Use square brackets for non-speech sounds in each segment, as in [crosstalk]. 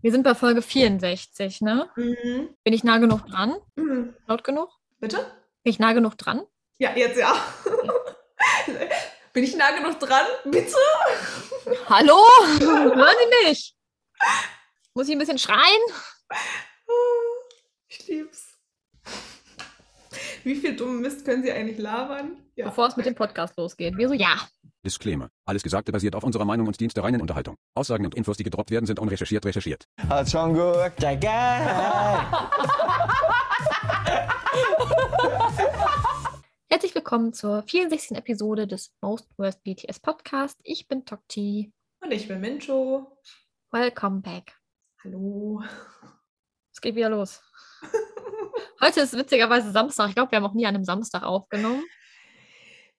Wir sind bei Folge 64, ne? Mhm. Bin ich nah genug dran? Mhm. Laut genug? Bitte? Bin ich nah genug dran? Ja, jetzt ja. [laughs] Bin ich nah genug dran? Bitte? Hallo? Hören Sie mich? Muss ich ein bisschen schreien? [laughs] Ich lieb's. Wie viel dummen Mist können Sie eigentlich labern? Ja. Bevor es mit dem Podcast losgeht. Wir so, ja. Disclaimer. Alles Gesagte basiert auf unserer Meinung und dient der reinen Unterhaltung. Aussagen und Infos, die gedroppt werden, sind unrecherchiert recherchiert. Hat schon gewirkt, der geil. Herzlich willkommen zur 64. Episode des Most Worst BTS Podcast. Ich bin Tokti. Und ich bin Mincho. Welcome back. Hallo. Es geht wieder los. [laughs] Heute ist witzigerweise Samstag. Ich glaube, wir haben auch nie an einem Samstag aufgenommen.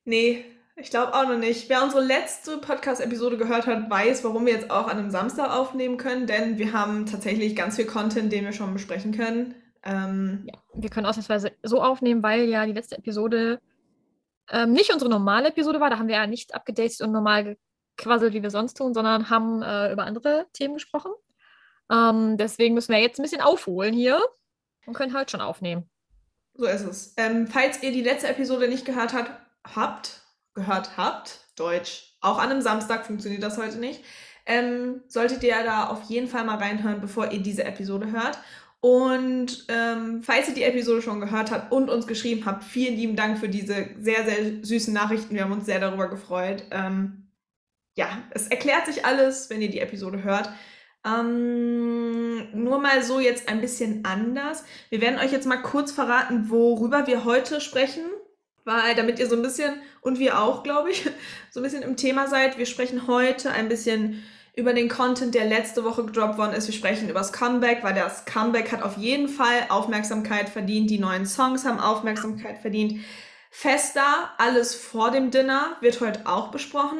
Nee, ich glaube auch noch nicht. Wer unsere letzte Podcast-Episode gehört hat, weiß, warum wir jetzt auch an einem Samstag aufnehmen können, denn wir haben tatsächlich ganz viel Content, den wir schon besprechen können. Ähm, Ja, wir können ausnahmsweise so aufnehmen, weil ja die letzte Episode ähm, nicht unsere normale Episode war. Da haben wir ja nicht abgedatet und normal gequasselt, wie wir sonst tun, sondern haben äh, über andere Themen gesprochen. Ähm, deswegen müssen wir jetzt ein bisschen aufholen hier und können halt schon aufnehmen. So ist es. Ähm, falls ihr die letzte Episode nicht gehört habt, habt, gehört habt, Deutsch, auch an einem Samstag funktioniert das heute nicht, ähm, solltet ihr da auf jeden Fall mal reinhören, bevor ihr diese Episode hört. Und ähm, falls ihr die Episode schon gehört habt und uns geschrieben habt, vielen lieben Dank für diese sehr, sehr süßen Nachrichten. Wir haben uns sehr darüber gefreut. Ähm, ja, es erklärt sich alles, wenn ihr die Episode hört. Ähm, nur mal so jetzt ein bisschen anders. Wir werden euch jetzt mal kurz verraten, worüber wir heute sprechen, weil damit ihr so ein bisschen, und wir auch, glaube ich, [laughs] so ein bisschen im Thema seid. Wir sprechen heute ein bisschen über den Content, der letzte Woche gedroppt worden ist. Wir sprechen über das Comeback, weil das Comeback hat auf jeden Fall Aufmerksamkeit verdient. Die neuen Songs haben Aufmerksamkeit verdient. Festa, alles vor dem Dinner, wird heute auch besprochen.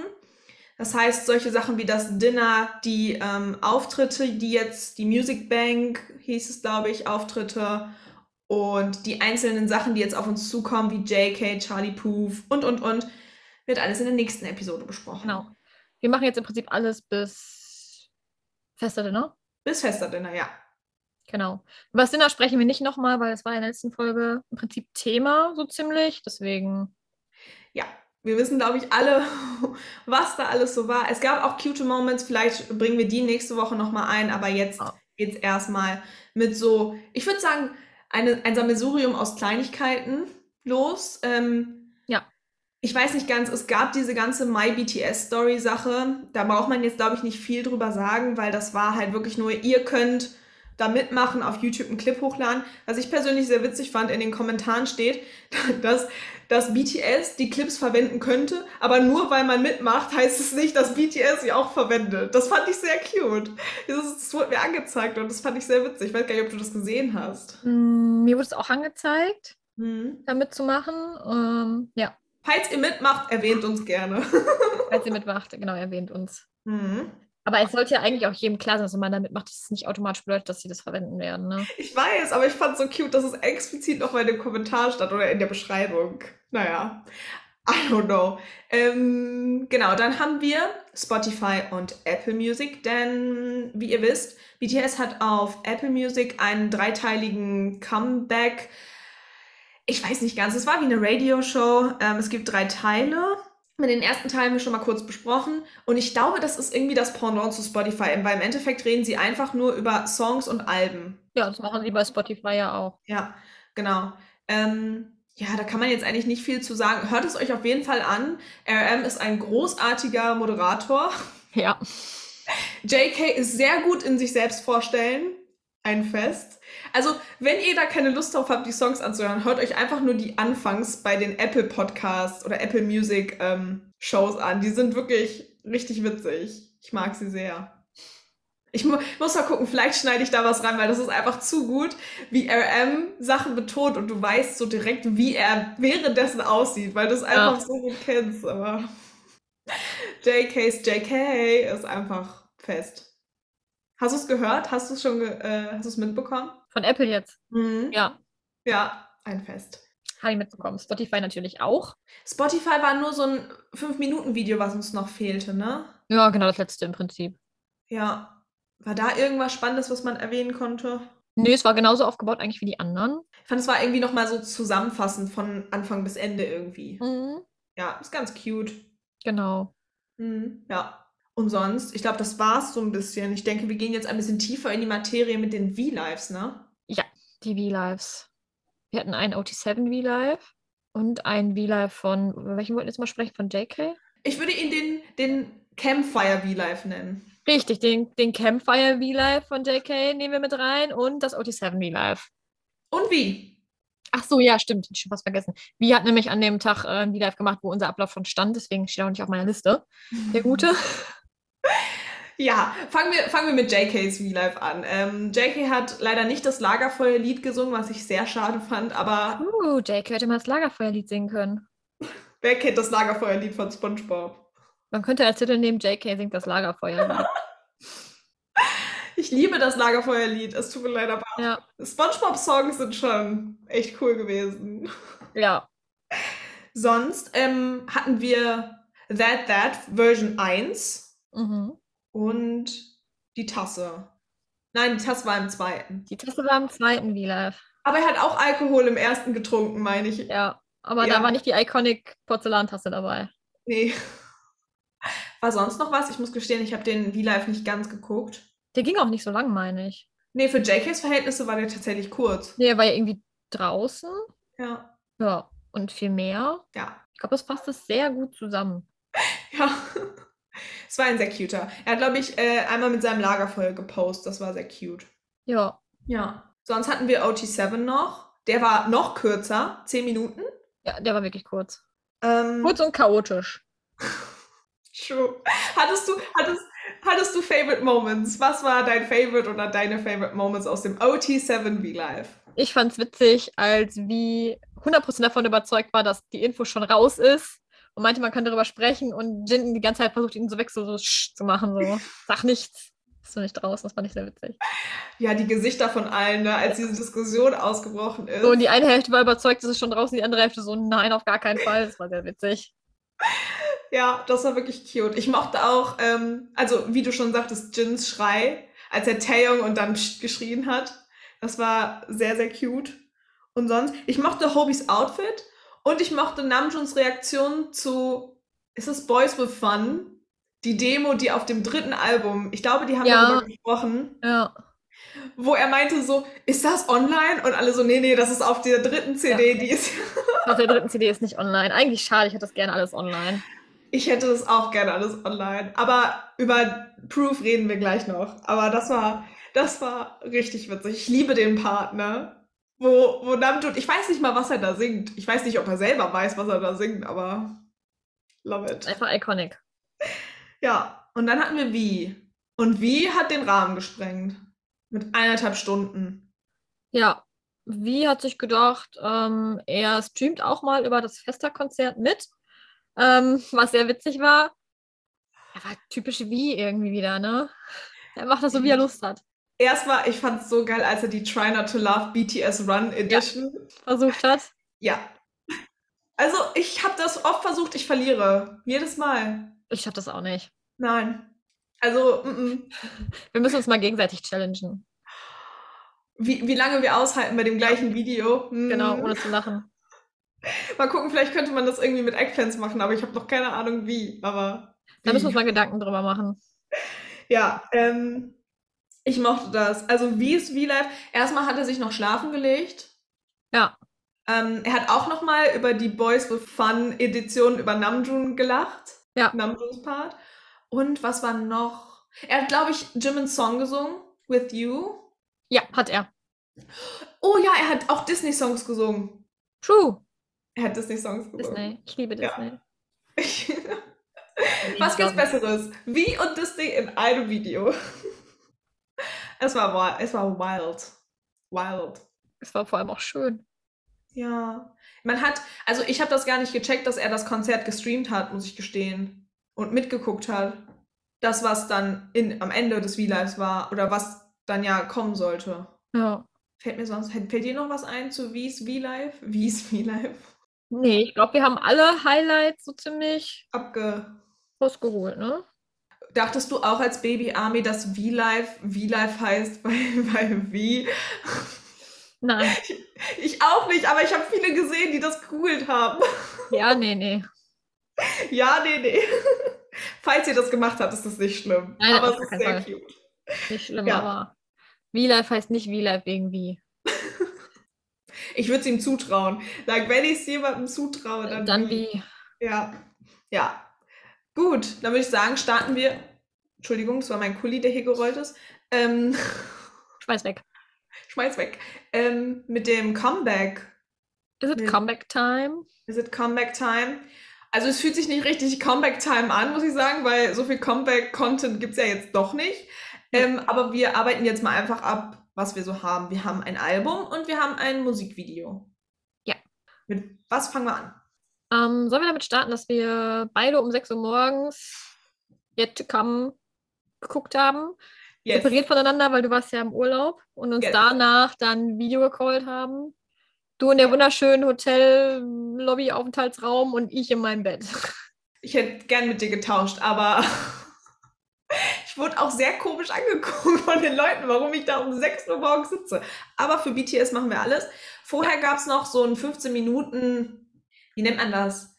Das heißt, solche Sachen wie das Dinner, die ähm, Auftritte, die jetzt, die Music Bank hieß es, glaube ich, Auftritte und die einzelnen Sachen, die jetzt auf uns zukommen, wie JK, Charlie Puth und, und, und, wird alles in der nächsten Episode besprochen. Genau. Wir machen jetzt im Prinzip alles bis Fester Dinner. Bis Fester Dinner, ja. Genau. Über das Dinner sprechen wir nicht nochmal, weil es war in der letzten Folge im Prinzip Thema so ziemlich. Deswegen, Ja, wir wissen, glaube ich, alle, [laughs] was da alles so war. Es gab auch cute Moments, vielleicht bringen wir die nächste Woche nochmal ein, aber jetzt Ja. geht's erstmal mit so, ich würde sagen, eine, ein Sammelsurium aus Kleinigkeiten los. Ähm, Ja. Ich weiß nicht ganz, es gab diese ganze My BTS Story Sache. Da braucht man jetzt, glaube ich, nicht viel drüber sagen, weil das war halt wirklich nur, ihr könnt da mitmachen, auf YouTube einen Clip hochladen. Was ich persönlich sehr witzig fand, in den Kommentaren steht, [laughs] dass, dass BTS die Clips verwenden könnte, aber nur weil man mitmacht, heißt es nicht, dass BTS sie auch verwendet. Das fand ich sehr cute. Das, das wurde mir angezeigt und das fand ich sehr witzig. Ich weiß gar nicht, ob du das gesehen hast. mm, mir wurde es auch angezeigt, Mhm. da mitzumachen. Ähm, ja, Falls ihr mitmacht, erwähnt uns gerne. [laughs] falls ihr mitmacht, genau, erwähnt uns. Mhm. Aber es sollte ja eigentlich auch jedem klar sein, dass wenn man da mitmacht, dass es nicht automatisch bedeutet, dass sie das verwenden werden. Ne? Ich weiß, aber ich fand es so cute, dass es explizit noch mal in dem Kommentar stand oder in der Beschreibung. Naja, I don't know. Ähm, genau, dann haben wir Spotify und Apple Music, denn wie ihr wisst, BTS hat auf Apple Music einen dreiteiligen Comeback. Ich weiß nicht ganz, es war wie eine Radioshow. Ähm, es gibt drei Teile. Mit den ersten Teilen haben wir schon mal kurz besprochen. Und ich glaube, das ist irgendwie das Pendant zu Spotify, weil im Endeffekt reden sie einfach nur über Songs und Alben. Ja, das machen sie bei Spotify ja auch. Ja, genau. Ähm, ja, da kann man jetzt eigentlich nicht viel zu sagen. Hört es euch auf jeden Fall an. RM ist ein großartiger Moderator. Ja. JK ist sehr gut in sich selbst vorstellen. Ein Fest. Also, wenn ihr da keine Lust drauf habt, die Songs anzuhören, hört euch einfach nur die Anfangs bei den Apple Podcasts oder Apple Music ähm, Shows an. Die sind wirklich richtig witzig. Ich mag sie sehr. Ich mu muss mal gucken, vielleicht schneide ich da was rein, weil das ist einfach zu gut, wie RM Sachen betont und du weißt so direkt, wie er währenddessen aussieht, weil du es Ja. einfach so gut kennst. Aber JK's JK ist einfach fest. Hast du es gehört? Hast du es schon, äh, hast du es mitbekommen? Von Apple jetzt. Mhm. Ja, Ja, ein Fest. habe ich mitbekommen. Spotify natürlich auch. Spotify war nur so ein 5-Minuten-Video, was uns noch fehlte, ne? Ja, genau das letzte im Prinzip. Ja. War da irgendwas Spannendes, was man erwähnen konnte? Nö, es war genauso aufgebaut eigentlich wie die anderen. Ich fand, es war irgendwie nochmal so zusammenfassend von Anfang bis Ende irgendwie. Mhm. Ja, ist ganz cute. Genau. Mhm, ja. Und sonst, ich glaube, das war's so ein bisschen. Ich denke, wir gehen jetzt ein bisschen tiefer in die Materie mit den V-Lives, ne? Die V-Lives. Wir hatten einen OT7 V-Live und einen V-Live von, welchen wollten wir jetzt mal sprechen? Von JK? Ich würde ihn den, den Campfire V-Live nennen. Richtig, den, den Campfire V-Live von JK nehmen wir mit rein und das OT7 V-Live. Und wie? Ach so, ja, stimmt. Ich schon fast vergessen. Vi hat nämlich an dem Tag äh, ein V-Live gemacht, wo unser Ablauf schon stand, deswegen steht er auch nicht auf meiner Liste. Der Gute. [laughs] Ja, fangen wir, fangen wir mit JKs V-Live an. Ähm, JK hat leider nicht das Lagerfeuerlied gesungen, was ich sehr schade fand, aber Uh, JK hätte mal das Lagerfeuerlied singen können. wer kennt das Lagerfeuerlied von SpongeBob? Man könnte als Titel nehmen, JK singt das Lagerfeuerlied. [laughs] Ich liebe das Lagerfeuerlied, es tut mir leid, aber ja, SpongeBob-Songs sind schon echt cool gewesen. ja. Sonst ähm, hatten wir That That Version 1 Mhm. und die Tasse. Nein, die Tasse war im zweiten. Die Tasse war im zweiten V-Live. Aber er hat auch Alkohol im ersten getrunken, meine ich. Ja, aber Ja. da war nicht die Iconic Porzellantasse dabei. Nee. War sonst noch was? Ich muss gestehen, ich habe den V-Live nicht ganz geguckt. Der ging auch nicht so lang, meine ich. Nee, für JKs Verhältnisse war der tatsächlich kurz. Nee, er war ja irgendwie draußen. Ja. Ja, und viel mehr. Ja. Ich glaube, das fasst es sehr gut zusammen. [laughs] Ja. Es war ein sehr cuter. Er hat, glaube ich, äh, einmal mit seinem Lagerfeuer gepostet. Das war sehr cute. Ja, Ja. Sonst hatten wir OT7 noch. Der war noch kürzer, 10 Minuten. ja der war wirklich kurz. Ähm, Kurz und chaotisch. [laughs] True. Hattest du, hattest, hattest du Favorite Moments? Was war dein Favorite oder deine Favorite Moments aus dem OT7 V-Live? Ich fand es witzig, als wie 100% davon überzeugt war, dass die Info schon raus ist und meinte, man kann darüber sprechen und Jin die ganze Zeit versucht, ihn so weg so, so zu machen, so, sag nichts. Bist du nicht draußen? Das fand ich sehr witzig. Ja, die Gesichter von allen, ne, als diese Diskussion ausgebrochen ist. So, und die eine Hälfte war überzeugt, es ist schon draußen, die andere Hälfte so, nein, auf gar keinen Fall. Das war sehr witzig. Ja, das war wirklich cute. Ich mochte auch, ähm, also wie du schon sagtest, Jins Schrei, als er Taeyong und dann Psst geschrien hat. Das war sehr, sehr cute. Und sonst, ich mochte Hobys Outfit und ich mochte Namjoons Reaktion zu, ist es Boys with Fun? Die Demo, die auf dem dritten Album, ich glaube, die haben Ja. darüber gesprochen, Ja. wo er meinte so, ist das online? Und alle so, nee, nee, das ist auf der dritten CD, die ist [laughs] Auf der dritten CD ist nicht online. Eigentlich schade, ich hätte das gerne alles online. Ich hätte das auch gerne alles online. Aber über Proof reden wir gleich noch. Aber das war, das war richtig witzig. Ich liebe den Part, ne? Wo, wo Namjoon, ich weiß nicht mal, was er da singt. Ich weiß nicht, ob er selber weiß, was er da singt, aber love it. Einfach iconic. Ja, und dann hatten wir Wie. Und Wie hat den Rahmen gesprengt. Mit eineinhalb Stunden. Ja. Wie hat sich gedacht, ähm, er streamt auch mal über das Festa-Konzert mit, ähm, was sehr witzig war. Er war typisch wie irgendwie wieder, ne? Er macht das so, wie er Lust hat. Erstmal, ich fand es so geil, als er die Try Not to Love BTS Run Edition Versucht hat. Ja. Also, ich habe das oft versucht, ich verliere. Jedes Mal. Ich schaff das auch nicht. Nein. Also, mm -mm. [laughs] Wir müssen uns mal gegenseitig challengen. Wie, wie lange wir aushalten bei dem gleichen Video. Hm. Genau, ohne zu lachen. Mal gucken, vielleicht könnte man das irgendwie mit Eggplants machen, aber ich habe noch keine Ahnung wie. Aber Da müssen wir uns wie. mal Gedanken drüber machen. Ja, ähm, ich mochte das. Also, wie ist V-Live? Erstmal hat er sich noch schlafen gelegt. Ja. Ähm, er hat auch noch mal über die Boys with Fun Edition über Namjoon gelacht. Ja. Namjoons Part. Und was war noch? Er hat, glaube ich, Jimin's Song gesungen. With You. Ja, hat er. Oh ja, er hat auch Disney-Songs gesungen. True. Er hat Disney-Songs gesungen. Disney. Ich liebe Ja. Disney. [laughs] Was gibt's Besseres? Wie und Disney in einem Video. Es war, es war wild. Wild. Es war vor allem auch schön. Ja. Man hat, also ich habe das gar nicht gecheckt, dass er das Konzert gestreamt hat, muss ich gestehen. Und mitgeguckt hat. Das, was dann in, am Ende des V-Lives war oder was dann ja kommen sollte. Ja. Fällt mir sonst, fällt dir noch was ein zu Wies V-Live? [laughs] Wies V-Live? Nee, ich glaube, wir haben alle Highlights so ziemlich Abge. rausgeholt, ne? Dachtest du auch als Baby Army, dass V-Life V-Life heißt, [laughs] weil, weil wie? Nein. [laughs] Ich auch nicht, aber ich habe viele gesehen, die das gegoogelt haben. [laughs] Ja, nee, nee. Ja, nee, nee. Falls ihr das gemacht habt, ist das nicht schlimm. Nein, aber es ist sehr Fall. cute. Nicht schlimm, Ja. aber V-Life heißt nicht V-Life wegen wie. Ich würde es ihm zutrauen. Like, wenn ich es jemandem zutraue, dann, Dann wie. wie. Ja. Ja. Gut, dann würde ich sagen, starten wir. Entschuldigung, das war mein Kuli, der hier gerollt ist. Ähm, [laughs] Schmeiß weg. schmeiß weg. Ähm, mit dem Comeback. Is it. Comeback Time? Is it Comeback Time? Also es fühlt sich nicht richtig Comeback Time an, muss ich sagen, weil so viel Comeback-Content gibt es ja jetzt doch nicht. Ähm, aber wir arbeiten jetzt mal einfach ab, was wir so haben. Wir haben ein Album und wir haben ein Musikvideo. Ja. Mit was fangen wir an? Ähm, sollen wir damit starten, dass wir beide um 6 Uhr morgens Yet to Come geguckt haben? Yes. Separiert voneinander, weil du warst ja im Urlaub und uns Yes. danach dann Video gecallt haben. Du in der wunderschönen Hotel-Lobby-Aufenthaltsraum und ich in meinem Bett. [laughs] Ich hätte gern mit dir getauscht, aber [laughs] ich wurde auch sehr komisch angeguckt von den Leuten, warum ich da um 6 Uhr morgens sitze. Aber für BTS machen wir alles. Vorher gab es noch so ein 15 Minuten, wie nennt man das?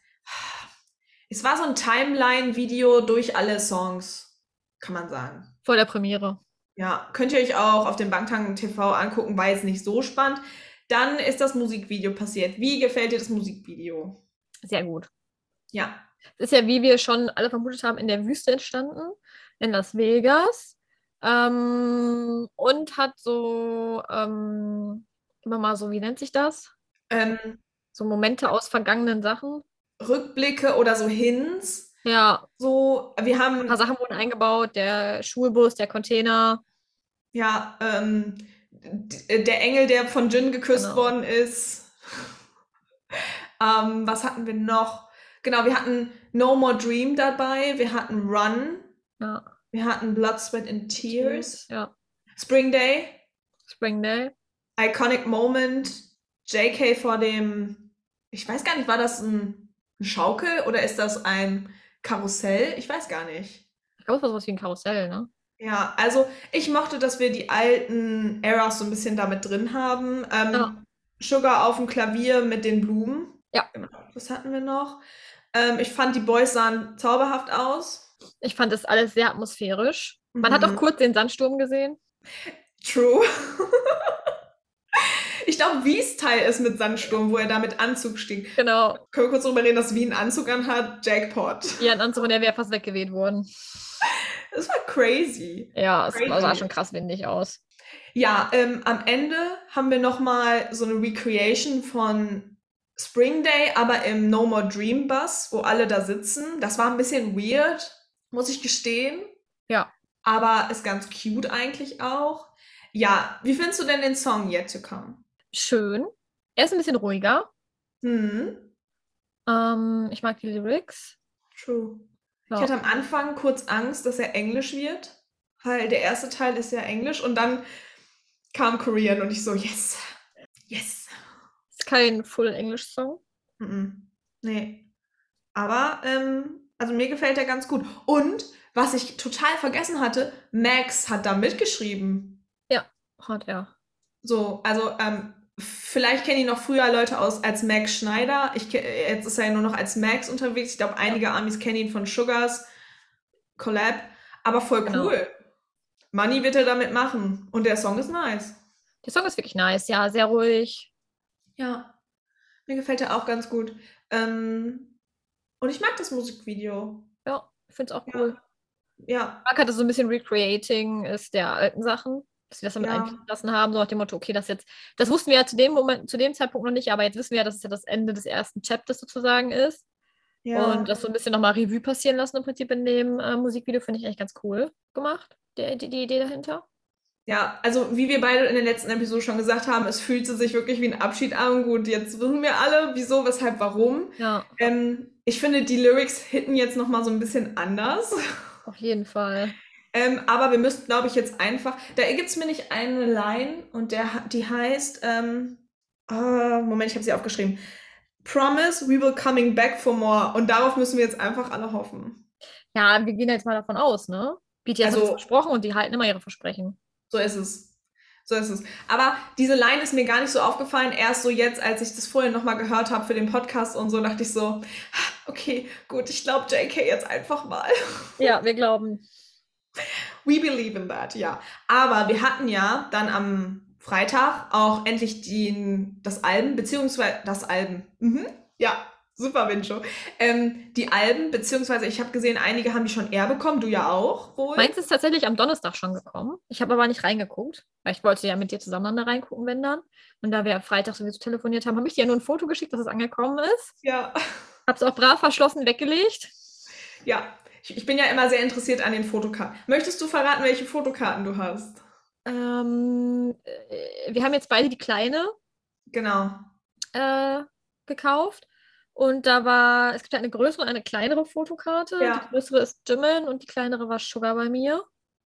Es war so ein Timeline-Video durch alle Songs, kann man sagen. Vor der Premiere. Ja, könnt ihr euch auch auf dem Bangtan TV angucken, war jetzt nicht so spannend. Dann ist das Musikvideo passiert. Wie gefällt dir das Musikvideo? Sehr gut. Ja, Es ist ja, wie wir schon alle vermutet haben, in der Wüste entstanden, in Las Vegas. Ähm, und hat so ähm, immer mal so, wie nennt sich das? ähm, So Momente aus vergangenen Sachen. Rückblicke oder so Hints. Ja, So, wir ein haben paar Sachen wurden eingebaut, der Schulbus, der Container. Ja, ähm, der Engel, der von Jin geküsst Genau. worden ist. ähm, was hatten wir noch? Genau, wir hatten No More Dream dabei, wir hatten Run, Ja. wir hatten Blood, Sweat and Tears, Ja. Spring Day, Spring Day. Iconic Moment, JK vor dem, ich weiß gar nicht, war das ein, ein Schaukel oder ist das ein Karussell? Ich weiß gar nicht. Ich glaube, es war sowas wie ein Karussell, ne? Ja, also ich mochte, dass wir die alten Eras so ein bisschen damit drin haben. Ähm, Ja. Sugar auf dem Klavier mit den Blumen. Ja. Genau. Was hatten wir noch? Ähm, ich fand, die Boys sahen zauberhaft aus. Ich fand das alles sehr atmosphärisch. Man hat auch Mhm. kurz den Sandsturm gesehen. True. [laughs] ich glaube, Wies Teil ist mit Sandsturm, wo er da mit Anzug stieg. Genau. Können wir kurz darüber reden, dass Wie einen Anzug anhat? Jackpot. Ja, ein Anzug, und der wäre fast weggeweht worden. Das war crazy. Ja, es Crazy. sah schon krass windig aus. Ja, ähm, am Ende haben wir nochmal so eine Recreation von Spring Day, aber im No More Dream Bus, wo alle da sitzen. Das war ein bisschen weird, muss ich gestehen. Ja. Aber ist ganz cute eigentlich auch. Ja, wie findest du denn den Song Yet to Come? Schön. Er ist ein bisschen ruhiger. Hm, Ähm, ich mag die Lyrics. true. Ja. Ich hatte am Anfang kurz Angst, dass er Englisch wird, weil der erste Teil ist ja Englisch und dann kam Korean und ich so, yes, yes. ist kein Full-English-Song. Mhm. Nee. Aber, ähm, also mir gefällt der ganz gut. Und, was ich total vergessen hatte, Max hat da mitgeschrieben. Hat er. So, also, ähm, vielleicht kennen ihn noch früher Leute aus als Max Schneider. Ich, jetzt ist er ja nur noch als Max unterwegs. Ich glaube, einige Amis kennen ihn von Sugars Collab. Aber voll Genau. cool. Money wird er damit machen. Und der Song ist nice. Der Song ist wirklich nice, ja, sehr ruhig. Ja, mir gefällt er auch ganz gut. Ähm, und ich mag das Musikvideo. Ja, ich finde es auch Ja. cool. Ja, Mark hatte so ein bisschen Recreating ist der alten Sachen, dass wir das damit Ja. einfließen lassen haben, so nach dem Motto, okay, das jetzt, das wussten wir ja zu dem Moment, zu dem Zeitpunkt noch nicht, aber jetzt wissen wir ja, dass es ja das Ende des ersten Chapters sozusagen ist. ja. Und das so ein bisschen nochmal Revue passieren lassen im Prinzip in dem äh, Musikvideo, finde ich eigentlich ganz cool gemacht, der, die, die Idee dahinter. Ja, also wie wir beide in der letzten Episode schon gesagt haben, es fühlte sich wirklich wie ein Abschied an. Gut, jetzt wissen wir alle, wieso, weshalb, warum. Ja, Ähm, ich finde, die Lyrics hitten jetzt nochmal so ein bisschen anders. auf jeden Fall. Ähm, aber wir müssten, glaube ich, jetzt einfach. Da gibt es mir nicht eine Line und der, die heißt. Ähm, ah, Moment, ich habe sie aufgeschrieben. Promise, we will coming back for more. Und darauf müssen wir jetzt einfach alle hoffen. Ja, wir gehen jetzt mal davon aus, ne? BTS hat Also- es versprochen und die halten immer ihre Versprechen. So ist es. So ist es. Aber diese Line ist mir gar nicht so aufgefallen. Erst so jetzt, als ich das vorhin nochmal gehört habe für den Podcast und so, dachte ich so, okay, gut, ich glaube JK jetzt einfach mal. Ja, wir glauben. We believe in that, ja. Aber wir hatten ja dann am Freitag auch endlich die, das Album, beziehungsweise das Album. Mhm. Ja, super, Wincho. Ähm, die Alben, beziehungsweise ich habe gesehen, einige haben die schon eher bekommen, du ja auch wohl. Meins ist tatsächlich am Donnerstag schon gekommen. Ich habe aber nicht reingeguckt, weil ich wollte ja mit dir zusammen da reingucken, wenn dann. Und da wir am Freitag sowieso telefoniert haben, habe ich dir ja nur ein Foto geschickt, dass es angekommen ist. Ja, Habe es auch brav verschlossen weggelegt. ja. Ich, ich bin ja immer sehr interessiert an den Fotokarten. Möchtest du verraten, welche Fotokarten du hast? Ähm, äh, wir haben jetzt beide die kleine Genau. äh, gekauft. Und da war, es gibt ja eine größere und eine kleinere Fotokarte. Ja. Die größere ist Jimin und die kleinere war Sugar bei mir.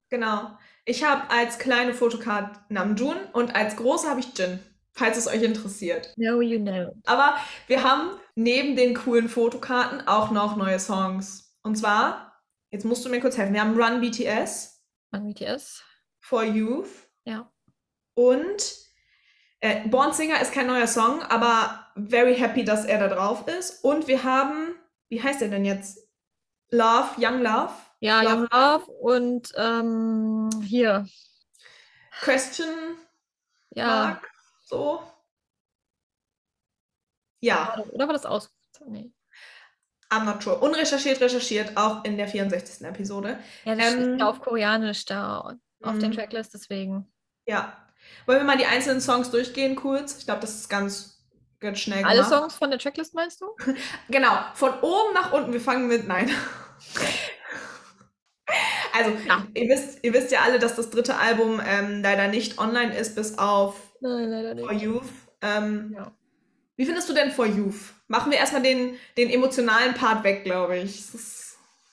Genau. Ich habe als kleine Fotokarte Namjoon und als große habe ich Jin, falls es euch interessiert. No, you know. Aber wir haben neben den coolen Fotokarten auch noch neue Songs. Und zwar, jetzt musst du mir kurz helfen, wir haben Run BTS, An BTS. For Youth Ja. und äh, Born Singer ist kein neuer Song, aber very happy, dass er da drauf ist. Und wir haben, wie heißt der denn jetzt? Love, Young Love. Ja, Love. Young Love und ähm, hier. Question Ja. Mark. So. Ja, Oder, oder war das aus? Nee. I'm not sure. Unrecherchiert, recherchiert, auch in der 64. Episode. Ja, das Ähm, ja auf Koreanisch da auf den Mhm. Tracklist, deswegen. Ja. Wollen wir mal die einzelnen Songs durchgehen kurz? Ich glaube, das ist ganz, ganz schnell Alle gemacht. Songs von der Tracklist meinst du? [laughs] Genau, von oben nach unten. Wir fangen mit Nein. [laughs] Also, Ja. ihr, wisst, ihr wisst ja alle, dass das dritte Album ähm, leider nicht online ist, bis auf Nein, leider For nicht. Youth. Ähm, Ja. Wie findest du denn For Youth? Machen wir erstmal den, den emotionalen Part weg, glaube ich.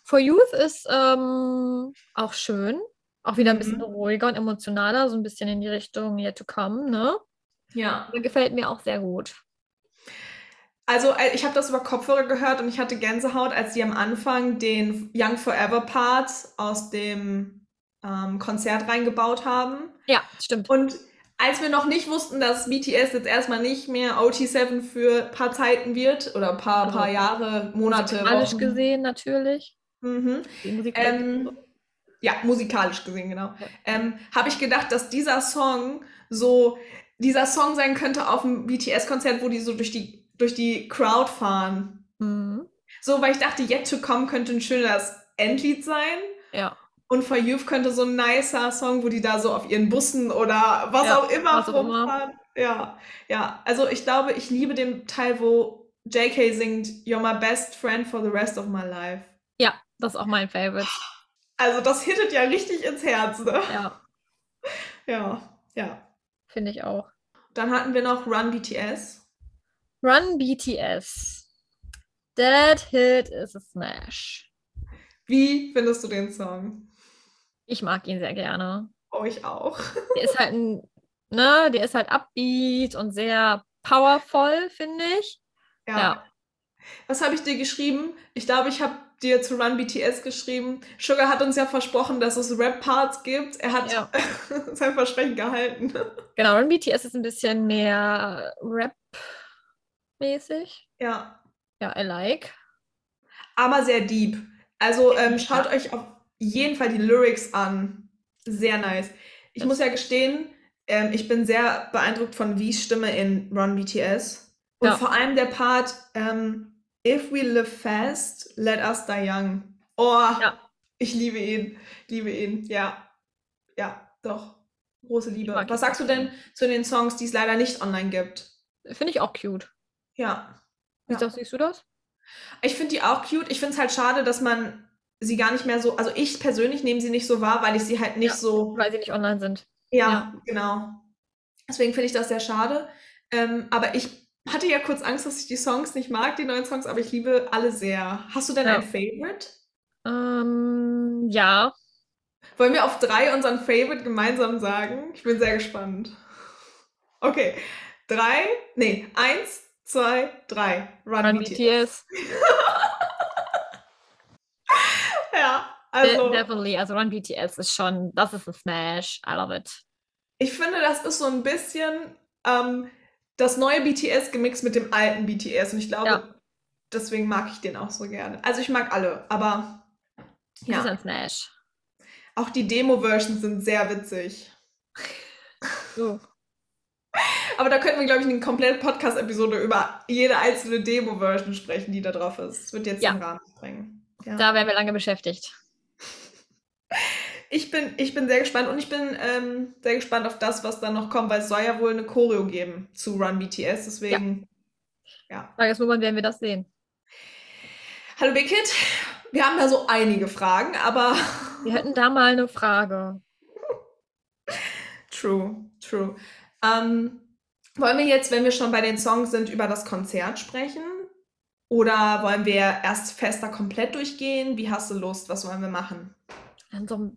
For Youth ist ähm, auch schön. Auch wieder ein bisschen Mhm. ruhiger und emotionaler, so ein bisschen in die Richtung Yet to Come, ne? ja. Der gefällt mir auch sehr gut. Also, äh, ich habe das über Kopfhörer gehört und ich hatte Gänsehaut, als die am Anfang den Young Forever Part aus dem ähm, Konzert reingebaut haben. Ja, stimmt. Und als wir noch nicht wussten, dass BTS jetzt erstmal nicht mehr OT7 für ein paar Zeiten wird oder ein paar, Also, paar Jahre, Monate, Alles Wochen. gesehen natürlich. Mhm. Die Ähm, ja, musikalisch gesehen, genau. Ja. Ähm, habe ich gedacht, dass dieser Song so dieser Song sein könnte auf dem BTS-Konzert, wo die so durch die, durch die Crowd fahren. mhm. So, weil ich dachte, Yet to Come könnte ein schönes Endlied sein. Ja. Und For Youth könnte so ein nicer Song, wo die da so auf ihren Bussen oder was Ja, auch immer was auch immer. rumfahren. Ja, ja. Also ich glaube, ich liebe den Teil, wo JK singt, You're my best friend for the rest of my life. Ja, das ist auch mein Favorite. Also das hittet ja richtig ins Herz, ne? Ja, Ja, ja. finde ich auch. Dann hatten wir noch Run BTS. Run BTS. That hit is a smash. Wie findest du den Song? Ich mag ihn sehr gerne. Oh, ich auch. [laughs] Der ist halt ein, ne, der ist halt upbeat und sehr powerful, finde ich. Ja. Was habe ich dir geschrieben? Ich glaube, ich habe dir zu Run BTS geschrieben. Sugar hat uns ja versprochen, dass es Rap-Parts gibt. Er hat Ja. [laughs] sein Versprechen gehalten. [laughs] Genau, Run BTS ist ein bisschen mehr Rap-mäßig. Ja, Ja, I like. aber sehr deep. Also ähm, Ja. schaut euch auf jeden Fall die Lyrics an. Sehr nice. Ich Das- muss ja gestehen, ähm, ich bin sehr beeindruckt von Wies Stimme in Run BTS. Und Ja. vor allem der Part ähm, If we live fast, let us die young. Oh, Ja. ich liebe ihn. Liebe ihn. Ja. Ja, doch. Große Liebe. Was sagst du denn zu den Songs, die es leider nicht online gibt? Finde ich auch cute. Ja. Wie Ja. sagst- siehst du das? Ich finde die auch cute. Ich finde es halt schade, dass man sie gar nicht mehr so, also ich persönlich nehme sie nicht so wahr, weil ich sie halt nicht Ja. so, Weil sie nicht online sind. ja, Ja. genau. Deswegen finde ich das sehr schade. Ähm, aber ich hatte ja kurz Angst, dass ich die Songs nicht mag, die neuen Songs, aber ich liebe alle sehr. Hast du denn Ja. ein Favorite? Ähm, ja. Wollen wir auf drei unseren Favorite gemeinsam sagen? Ich bin sehr gespannt. Okay. Drei, nee, eins, zwei, drei. Run, Run BTS. BTS. [laughs] Ja, also De definitely. Also Run BTS ist schon, das ist ein Smash. I love it. ich finde, das ist so ein bisschen ähm, das neue BTS gemixt mit dem alten BTS. Und ich glaube, Ja. deswegen mag ich den auch so gerne. Also ich mag alle, aber Das ist ja, ein Smash. auch die Demo-Versions sind sehr witzig. So. [laughs] Aber da könnten wir, glaube ich, eine komplette Podcast-Episode über jede einzelne Demo-Version sprechen, die da drauf ist. Das wird jetzt Ja. den Rahmen sprengen. Ja. Da wären wir lange beschäftigt. Ich bin, ich bin sehr gespannt und ich bin ähm, sehr gespannt auf das, was dann noch kommt, weil es soll ja wohl eine Choreo geben zu Run BTS. Deswegen, Frage ist nur, wann werden wir das sehen? hallo Big Kid. Wir haben da so einige Fragen, aber [laughs] Wir hätten da mal eine Frage. [laughs] true, true. Ähm, wollen wir jetzt, wenn wir schon bei den Songs sind, über das Konzert sprechen? Oder wollen wir erst fester komplett durchgehen? Wie hast du Lust? Was wollen wir machen? Dann so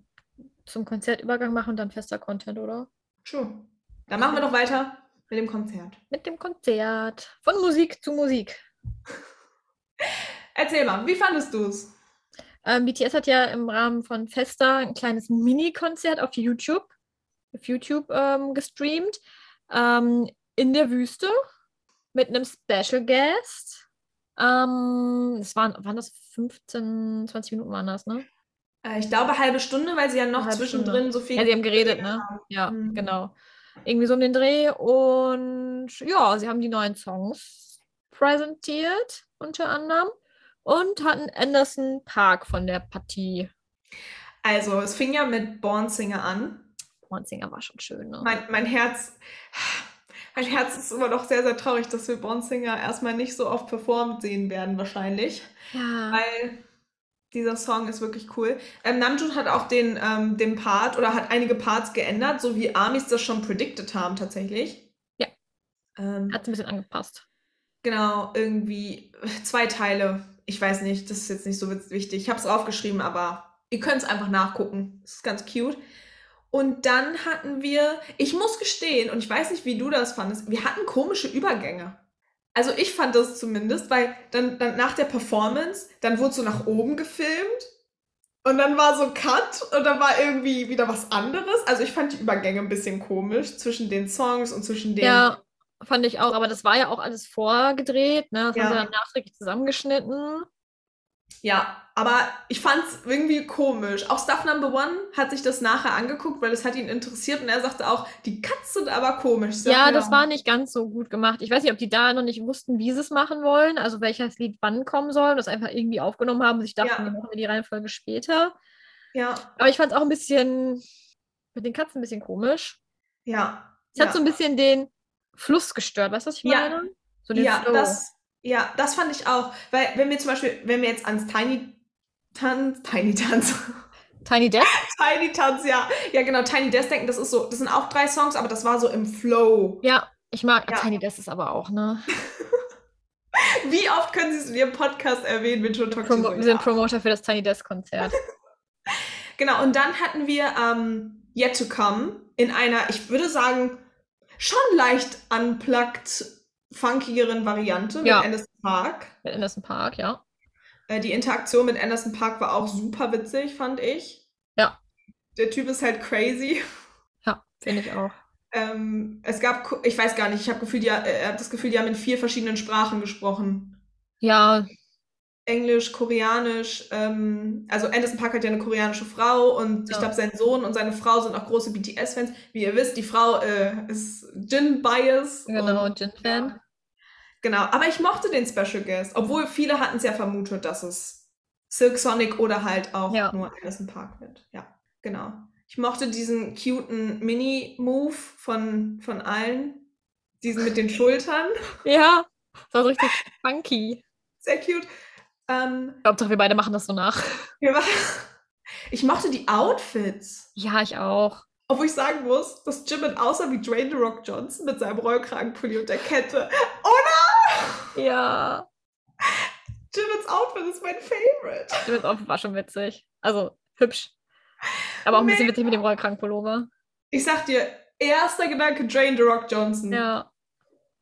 zum Konzertübergang machen und dann fester Content, oder? True. Dann machen wir doch weiter mit dem Konzert. Mit dem Konzert. Von Musik zu Musik. [laughs] Erzähl mal, wie fandest du es? Ähm, BTS hat ja im Rahmen von Festa ein kleines Mini-Konzert auf YouTube, auf YouTube ähm, gestreamt. Ähm, in der Wüste mit einem Special Guest. Ähm, es waren, waren das 15, 20 Minuten waren das, ne? Äh, ich glaube, halbe Stunde, weil sie ja noch zwischendrin so viel. Ja, sie haben geredet, ne? Ja, Mhm. genau. Irgendwie so um den Dreh. Und ja, sie haben die neuen Songs präsentiert, unter anderem. Und hatten Anderson Park von der Partie. Also, es fing ja mit Born Singer an. Singer war schon schön, ne? Mein, mein Herz. Mein Herz ist immer noch sehr, sehr traurig, dass wir Born Singer erstmal nicht so oft performt sehen werden, wahrscheinlich. Ja. Weil dieser Song ist wirklich cool. Ähm, Namjoon hat auch den, ähm, den Part oder hat einige Parts geändert, so wie Amis das schon predicted haben, tatsächlich. Ja. Ähm, Hat ein bisschen angepasst. Genau, irgendwie zwei Teile. Ich weiß nicht, das ist jetzt nicht so wichtig. Ich habe es aufgeschrieben, aber ihr könnt es einfach nachgucken. Es ist ganz cute. Und dann hatten wir, ich muss gestehen, und ich weiß nicht, wie du das fandest, wir hatten komische Übergänge. Also ich fand das zumindest, weil dann, dann nach der Performance, dann wurde so nach oben gefilmt und dann war so Cut und dann war irgendwie wieder was anderes. Also ich fand die Übergänge ein bisschen komisch zwischen den Songs und zwischen den Ja, fand ich auch. Aber das war ja auch alles vorgedreht, ne? Das Ja. haben sie dann nachträglich zusammengeschnitten. Ja, aber ich fand's irgendwie komisch. Auch Stuff Number One hat sich das nachher angeguckt, weil es hat ihn interessiert und er sagte auch, die Cuts sind aber komisch. Ich sag, Ja, das war nicht ganz so gut gemacht. Ich weiß nicht, ob die da noch nicht wussten, wie sie es machen wollen, also welches Lied wann kommen soll, und das einfach irgendwie aufgenommen haben und sich dachten, Ja. wir machen wir die Reihenfolge später. Ja, Aber ich fand es auch ein bisschen mit den Katzen ein bisschen komisch. ja. Es ja. hat so ein bisschen den Fluss gestört, weißt du, was ich Ja. meine? So den ja, Flow. das, ja, das fand ich auch. Weil, wenn wir zum Beispiel, wenn wir jetzt ans Tiny Tanz, Tiny Tanz, Tiny Desk? [laughs] Tiny Tanz, ja, ja genau, Tiny Desk denken, das ist so, das sind auch drei Songs, aber das war so im Flow. Ja, ich mag Ja. Tiny Desk ist aber auch, ne? [laughs] Wie oft können Sie es in Ihrem Podcast erwähnen Joe Toxi? Promo wir sind. Promoter für das Tiny Desk Konzert. [laughs] Genau, und dann hatten wir ähm, Yet to Come in einer, ich würde sagen, schon leicht unplugged, funkigeren Variante mit Ja. Anderson Park. Mit Anderson Park, ja. Äh, die Interaktion mit Anderson Park war auch super witzig, fand ich. Ja. Der Typ ist halt crazy. Ja, finde ich auch. Ähm, es gab, ich weiß gar nicht, ich habe äh, hab das Gefühl, die haben in vier verschiedenen Sprachen gesprochen. Ja, Englisch, Koreanisch, ähm, also Anderson Park hat ja eine koreanische Frau und ich Ja. glaube, sein Sohn und seine Frau sind auch große BTS-Fans. Wie ihr wisst, die Frau äh, ist Jin-Bias. genau, Jin-Fan. Genau, aber ich mochte den Special Guest, obwohl viele hatten es ja vermutet, dass es Silk Sonic oder halt auch Ja. nur Anderson Park wird. Ja, genau. Ich mochte diesen cuten Mini-Move von, von allen. Diesen mit den Schultern. [laughs] Ja, das war so richtig funky. Sehr cute. Ähm, Hauptsache, wir beide machen das so nach. [laughs] ich mochte die Outfits. Ja, ich auch. Obwohl ich sagen muss, dass Jimin aussah wie Dwayne The Rock Johnson mit seinem Rollkragenpulli und der Kette. Ja, Jimins Outfit ist mein Favorite. das Outfit war schon witzig. Also, hübsch. Aber auch ein bisschen Mega. witzig mit dem Rollkragenpullover. Ich sag dir, erster Gedanke Dwayne The Rock Johnson. Ja.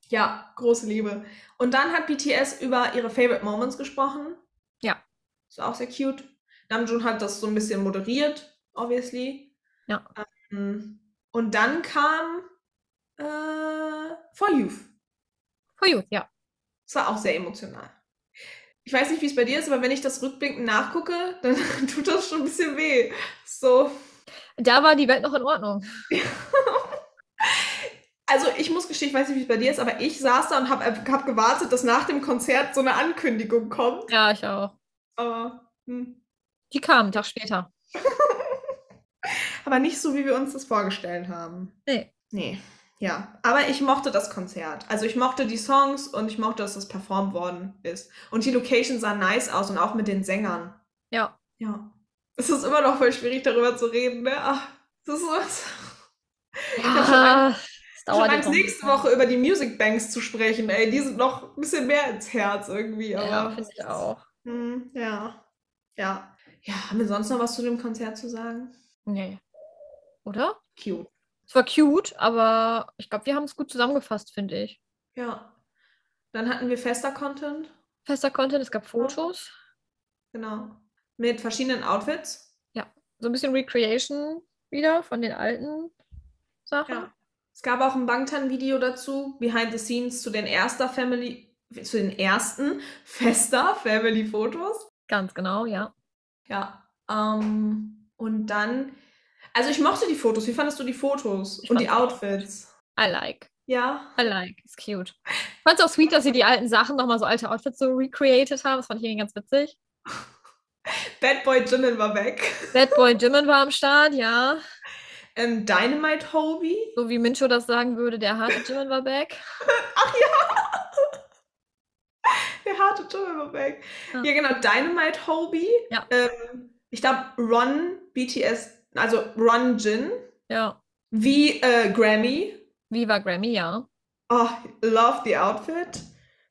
Ja, große Liebe. Und dann hat BTS über ihre Favorite Moments gesprochen. Ja. Ist auch sehr cute. Namjoon hat das so ein bisschen moderiert, obviously. Ja. Ähm, und dann kam äh, For Youth. For You, ja. Das war auch sehr emotional. Ich weiß nicht, wie es bei dir ist, aber wenn ich das rückblickend nachgucke, [laughs] dann tut das schon ein bisschen weh. So. Da war die Welt noch in Ordnung. [laughs] Also ich muss gestehen, ich weiß nicht, wie es bei dir ist, aber ich saß da und habe hab gewartet, dass nach dem Konzert so eine Ankündigung kommt. Ja, ich auch. Aber, hm. Die kam einen Tag später. [laughs] aber nicht so, wie wir uns das vorgestellt haben. Nee. Nee. Ja, aber ich mochte das Konzert. Also ich mochte die Songs und ich mochte, dass das performt worden ist. Und die Location sah nice aus und auch mit den Sängern. Ja. Ja. Es ist immer noch voll schwierig, darüber zu reden, ne? Ach, das ist was. hab schon Ja, es Schon Angst, ein nächste. Woche über die Music Banks zu sprechen, ey. Die sind noch ein bisschen mehr ins Herz irgendwie. Aber Ja, finde ich auch. Hm, ja. Ja. Ja, haben wir sonst noch was zu dem Konzert zu sagen? Nee. Oder? Cute. Es war cute, aber ich glaube, wir haben es gut zusammengefasst, finde ich. Ja. Dann hatten wir fester Content. Fester Content, es gab Fotos, Genau. Mit verschiedenen Outfits. so ein bisschen Recreation wieder von den alten Sachen. Ja. Es gab auch ein Bangtan-Video dazu, behind the scenes zu den erster Family, zu den ersten [laughs] fester Family-Fotos. Ganz genau, ja. Ja. Ähm, und dann, also ich mochte die Fotos. Wie fandest du die Fotos Ich und die. Outfits? I like. Ja. I like. Ist cute. Ich fand es auch sweet, dass sie die alten Sachen nochmal so alte Outfits so recreated haben. Das fand ich irgendwie ganz witzig. [laughs] Bad Boy Jimin war weg. [laughs] Bad Boy Jimin war am Start, ja. Ähm, Dynamite Hobie. So wie Mincho das sagen würde, der harte Jimin war back. [laughs] Ach ja. Der harte Jimin war weg. Ja. Ja, genau. Dynamite Hobie. Ja. Ähm, ich glaube, Ron BTS, also Ron Jin. Ja. Wie äh, Grammy. Viva Grammy, ja. Oh, love the outfit.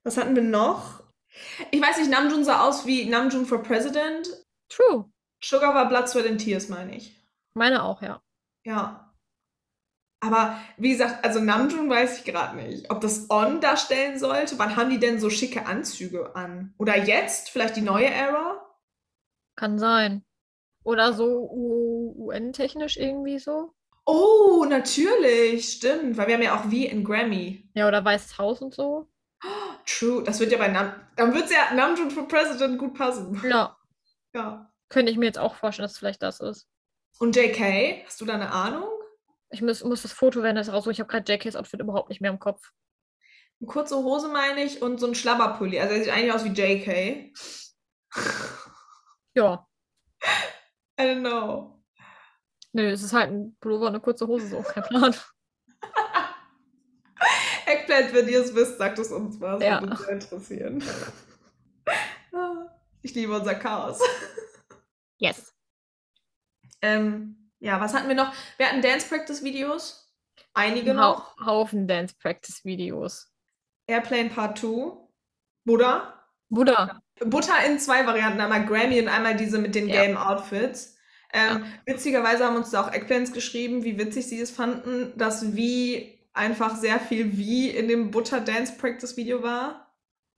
Was hatten wir noch? Ich weiß nicht, Namjoon sah aus wie Namjoon for President. True. Sugar war Blood, Sweat and Tears, meine ich. Meine auch, ja. Ja. Aber wie gesagt, also Namjoon weiß ich gerade nicht, ob das On darstellen sollte. Wann haben die denn so schicke Anzüge an? Oder jetzt? Vielleicht die neue Era? Kann sein. Oder so UN-technisch irgendwie so. Oh, natürlich, stimmt. Weil wir haben ja auch wie in Grammy. Ja, oder Weißes Haus und so. True, das wird ja bei Nam dann wird ja Namjoon for President gut passen. Ja. [laughs] Ja. Könnte ich mir jetzt auch vorstellen, dass es vielleicht das ist. Und JK, hast du da eine Ahnung? Ich muss, muss das Foto werden, das raussuchen. Ich habe gerade JKs Outfit überhaupt nicht mehr im Kopf. Eine kurze Hose meine ich und so ein Schlabberpulli. Also er sieht eigentlich aus wie JK. Ja. I don't know. Nö, es ist halt ein Pullover und eine kurze Hose, so. Kein Plan. Eggplant, wenn ihr es wisst, sagt es uns was. Ja. Würde uns interessieren. [laughs] Ich liebe unser Chaos. Yes. Ähm, ja, was hatten wir noch? Wir hatten Dance Practice Videos. Einige Ein noch. Hau Haufen Dance Practice Videos. Airplane Part 2. Buddha. Buddha. Butter in zwei Varianten. Einmal Grammy und einmal diese mit den Ja. gelben Outfits. Ähm, Witzigerweise haben uns da auch Eggplants geschrieben, wie witzig sie es fanden, dass wie einfach sehr viel wie in dem Butter Dance Practice Video war.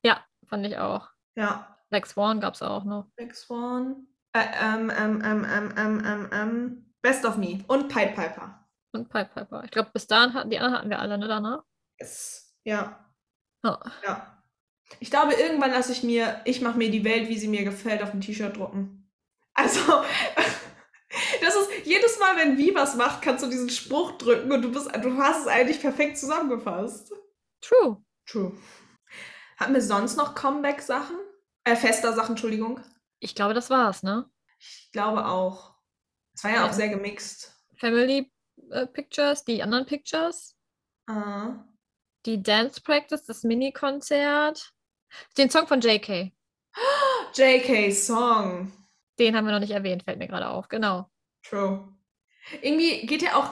Ja, fand ich auch. Ja. Black Swan gab es auch noch. Black Swan. Äh, ähm, ähm, ähm, ähm, ähm, ähm, ähm, Best of Me. Und Pied Piper. Und Pipe Piper. Ich glaube, bis dahin hatten die anderen hatten wir alle, ne, danach? Yes. Ja. Ja. Ja. Ich glaube, irgendwann lasse ich mir, ich mache mir die Welt, wie sie mir gefällt, auf ein T-Shirt drucken. Also, [laughs] das ist jedes Mal, wenn Wie was macht, kannst du diesen Spruch drücken und du bist, du hast es eigentlich perfekt zusammengefasst. True. True. Hatten wir sonst noch Comeback-Sachen? Äh, fester Sachen, Entschuldigung. Ich glaube, das war's, ne? Ich glaube auch. Es war ja auch Ja. sehr gemixt. Family äh, Pictures, die anderen Pictures, Ah. die Dance Practice, das Mini-Konzert, den Song von JK. JK Song. Den haben wir noch nicht erwähnt, fällt mir gerade auf. Genau. True. Irgendwie geht er auch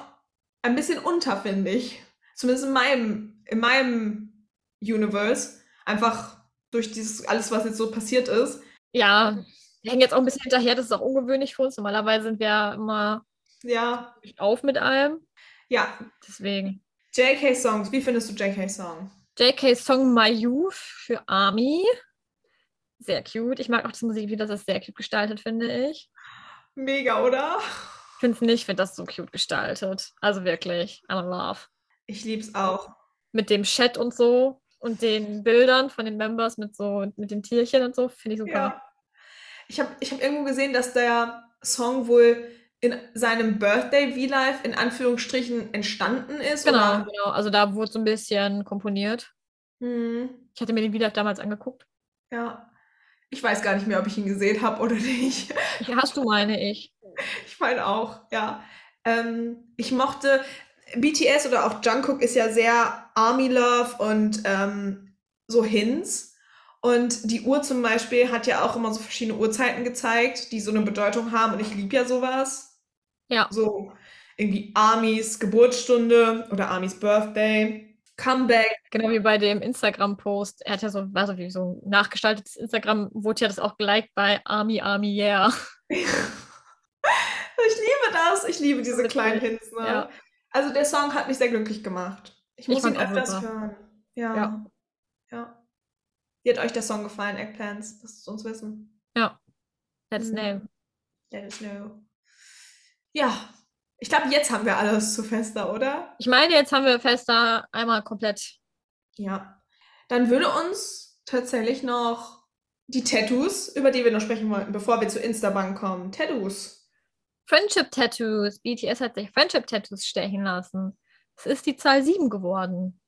ein bisschen unter, finde ich. Zumindest in meinem, in meinem Universe. Einfach durch dieses alles, was jetzt so passiert ist. Ja, wir hängen jetzt auch ein bisschen hinterher, das ist auch ungewöhnlich für uns. Normalerweise sind wir ja immer Ja. auf mit allem. Ja. Deswegen. JK Songs. Wie findest du JK Song? JK Song My Youth für Army. Sehr cute. Ich mag auch das Musikvideo, das ist sehr cute gestaltet, finde ich. Mega, oder? Ich finde es nicht, ich finde das so cute gestaltet. Also wirklich, I love. Ich lieb's auch. Mit dem Chat und so und den Bildern von den Members mit so, mit den Tierchen und so, finde ich super. Ja. Ich habe ich hab irgendwo gesehen, dass der Song wohl in seinem Birthday V-Live in Anführungsstrichen entstanden ist. Genau, Oder? genau. Also da wurde so ein bisschen komponiert. Hm, Ich hatte mir den V-Live damals angeguckt. ja. Ich weiß gar nicht mehr, ob ich ihn gesehen habe oder nicht. Ja, hast du, meine ich. [laughs] Ich meine auch, ja. Ähm, ich mochte BTS oder auch Jungkook ist ja sehr Army Love und ähm, so Hints. Und die Uhr zum Beispiel hat ja auch immer so verschiedene Uhrzeiten gezeigt, die so eine Bedeutung haben. Und ich liebe ja sowas. Ja. So irgendwie Armys Geburtsstunde oder Armys Birthday. Comeback. Genau wie bei dem Instagram-Post. Er hat ja so, also wie so ein nachgestaltetes Instagram, wurde ja das auch gleich bei Army, Army, yeah. [laughs] Ich liebe das. Ich liebe diese kleinen Hints. Ne? Ja. Also der Song hat mich sehr glücklich gemacht. Ich muss ihn fand auch öfters super. hören. Ja. Ja. ja. Wie hat euch der Song gefallen, Eggplants? Lasst es uns wissen. That's Mhm. name. Let us know. Ja. Ich glaube, jetzt haben wir alles zu Fester, oder? Ich meine, jetzt haben wir Festa einmal komplett. Ja. Dann würde uns tatsächlich noch die Tattoos, über die wir noch sprechen wollten, bevor wir zu Instabank kommen. Tattoos. Friendship Tattoos. BTS hat sich Friendship Tattoos stechen lassen. Es ist die Zahl 7 geworden.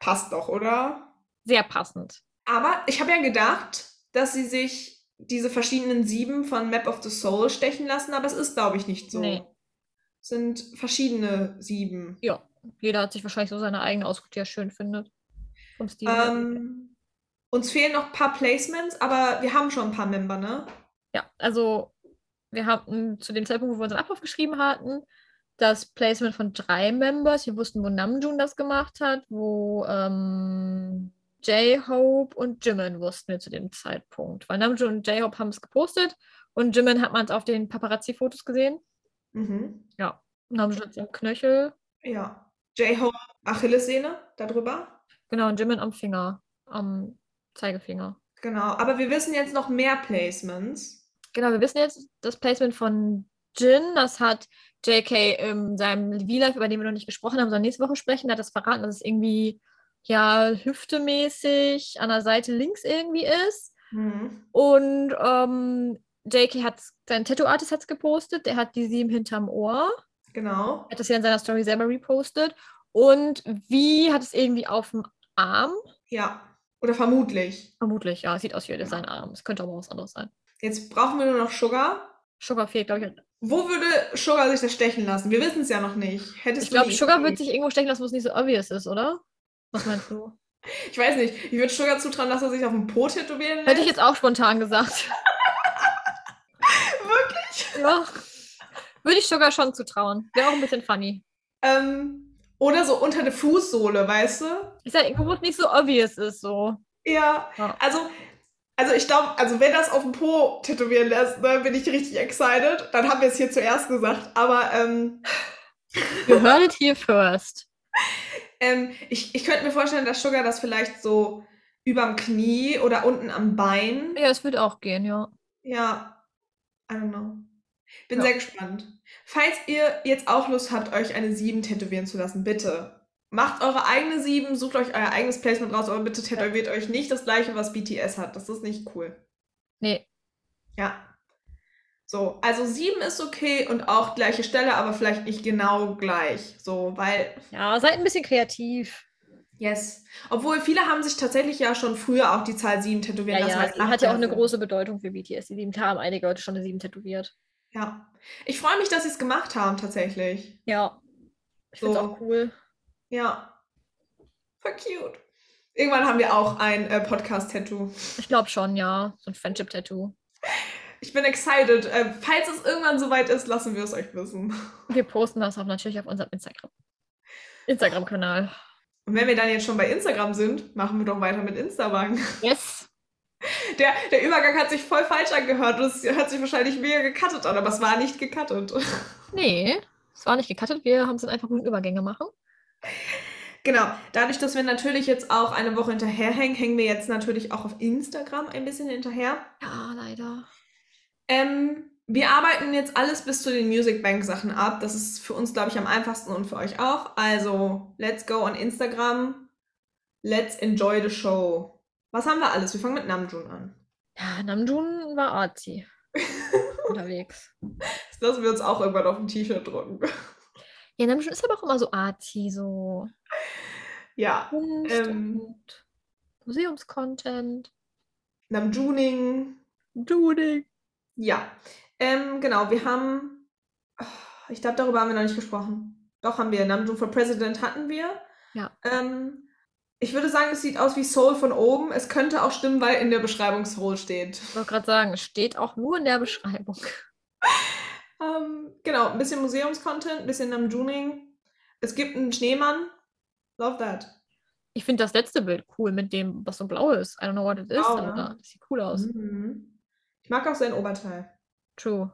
Passt doch, oder? Sehr passend. Aber ich habe ja gedacht, dass sie sich diese verschiedenen sieben von Map of the Soul stechen lassen, aber es ist, glaube ich, nicht so. Nee. Es sind verschiedene sieben. Ja. Jeder hat sich wahrscheinlich so seine eigene ausgesucht, die er schön findet. Vom Stil. Ähm, uns fehlen noch ein paar Placements, aber wir haben schon ein paar Member, ne? Ja, also wir hatten zu dem Zeitpunkt, wo wir unseren Ablauf geschrieben hatten, das Placement von drei Members. Wir wussten, wo Namjoon das gemacht hat, wo ähm, J-Hope und Jimin wussten wir zu dem Zeitpunkt. Weil Namjoon und J-Hope haben es gepostet und Jimin hat man es auf den Paparazzi-Fotos gesehen. Mhm. Ja, Namjoon am Knöchel. Ja. J-Hope, Achillessehne, darüber. Genau, und Jimin am Finger, am Zeigefinger. Genau. Aber wir wissen jetzt noch mehr Placements. Genau, wir wissen jetzt das Placement von Jin. Das hat JK in seinem V-Live, über den wir noch nicht gesprochen haben, sondern nächste Woche sprechen, hat das verraten, dass es irgendwie ja hüftemäßig an der Seite links irgendwie ist. Mhm. Und ähm, JK hat sein Tattoo-Artist hat's gepostet, der hat die sieben hinterm Ohr. Genau. Er hat das ja in seiner Story selber repostet. Und wie hat es irgendwie auf dem Arm? Ja. Oder vermutlich. Vermutlich, ja, sieht aus wie hätte sein Arm. Es könnte aber was anderes sein. Jetzt brauchen wir nur noch Sugar. Sugar fehlt, glaube ich. Wo würde Sugar sich das stechen lassen? Wir wissen es ja noch nicht. Hättest Ich glaube, Sugar wird sich irgendwo stechen lassen, wo es nicht so obvious ist, oder? Was meinst du? [laughs] Ich weiß nicht. Ich würde Sugar zutrauen, dass er sich auf dem Po tätowieren lässt. Hätte ich jetzt auch spontan gesagt. [laughs] Wirklich? Ja. Würde ich Sugar schon zutrauen. Wäre auch ein bisschen funny. Ähm, oder so unter der Fußsohle, weißt du? Ich sage, irgendwo, wo es nicht so obvious ist, so. Ja. Ja. Also, also ich glaube, also wenn das auf dem Po tätowieren lässt, ne, bin ich richtig excited. Dann haben wir es hier zuerst gesagt. Aber ähm, You heard it here first. [laughs] ähm, ich, ich könnte mir vorstellen, dass Sugar das vielleicht so überm Knie oder unten am Bein. Ja, es würde auch gehen, ja. Ja, I don't know. Bin Ja. sehr gespannt. Falls ihr jetzt auch Lust habt, euch eine 7 tätowieren zu lassen, bitte. Macht eure eigene 7, sucht euch euer eigenes Placement raus, aber bitte tätowiert euch nicht das gleiche, was BTS hat. Das ist nicht cool. Nee. Ja. So, also 7 ist okay und auch gleiche Stelle, aber vielleicht nicht genau gleich. So, weil, Ja, seid ein bisschen kreativ. yes. Obwohl viele haben sich tatsächlich ja schon früher auch die Zahl 7 tätowieren Ja, ja, die hat ja auch eine große Bedeutung für BTS. Die sieben haben einige Leute schon eine sieben tätowiert. Ja. Ich freue mich, dass sie es gemacht haben, tatsächlich. Ja. Ich finde es So. auch cool. Ja. Voll cute. Irgendwann haben wir auch ein äh, Podcast-Tattoo. Ich glaube schon, ja. So ein Friendship-Tattoo. Ich bin excited. Äh, falls es irgendwann soweit ist, lassen wir es euch wissen. Wir posten das auch natürlich auf unserem Instagram. Instagram-Kanal. Und wenn wir dann jetzt schon bei Instagram sind, machen wir doch weiter mit Instabank. Yes. Der, der Übergang hat sich voll falsch angehört. Es hört sich wahrscheinlich mega gecuttet an, aber es war nicht gecuttet. Nee, es war nicht gecuttet. Wir haben es in einfach guten Übergänge machen. Genau. Dadurch, dass wir natürlich jetzt auch eine Woche hinterherhängen, hängen wir jetzt natürlich auch auf Instagram ein bisschen hinterher. Ja, leider. Ähm, wir arbeiten jetzt alles bis zu den Music Bank Sachen ab. Das ist für uns, glaube ich, am einfachsten und für euch auch. Also, let's go on Instagram. Let's enjoy the show. Was haben wir alles? Wir fangen mit Namjoon an. Ja, Namjoon war arzi [laughs] unterwegs. Das lassen wir uns auch irgendwann auf ein T-Shirt drucken. Ja, Namjoon ist aber auch immer so arzi, so Ja, Kunst Ähm. und Museumscontent. Namjooning. Judy. Ja, ähm, genau. Wir haben, oh, ich glaube, darüber haben wir noch nicht gesprochen. Doch, haben wir. Namjoon for President hatten wir. Ja. Ähm, ich würde sagen, es sieht aus wie Soul von oben. Es könnte auch stimmen, weil in der Beschreibung Soul steht. Ich wollte gerade sagen, es steht auch nur in der Beschreibung. [laughs] Ähm, genau, ein bisschen Museumscontent, ein bisschen Namjooning. Es gibt einen Schneemann. Love that. Ich finde das letzte Bild cool mit dem, was so blau ist. I don't know what it is, Blau, aber ne? das sieht cool aus. Mhm. Ich mag auch sein Oberteil. True.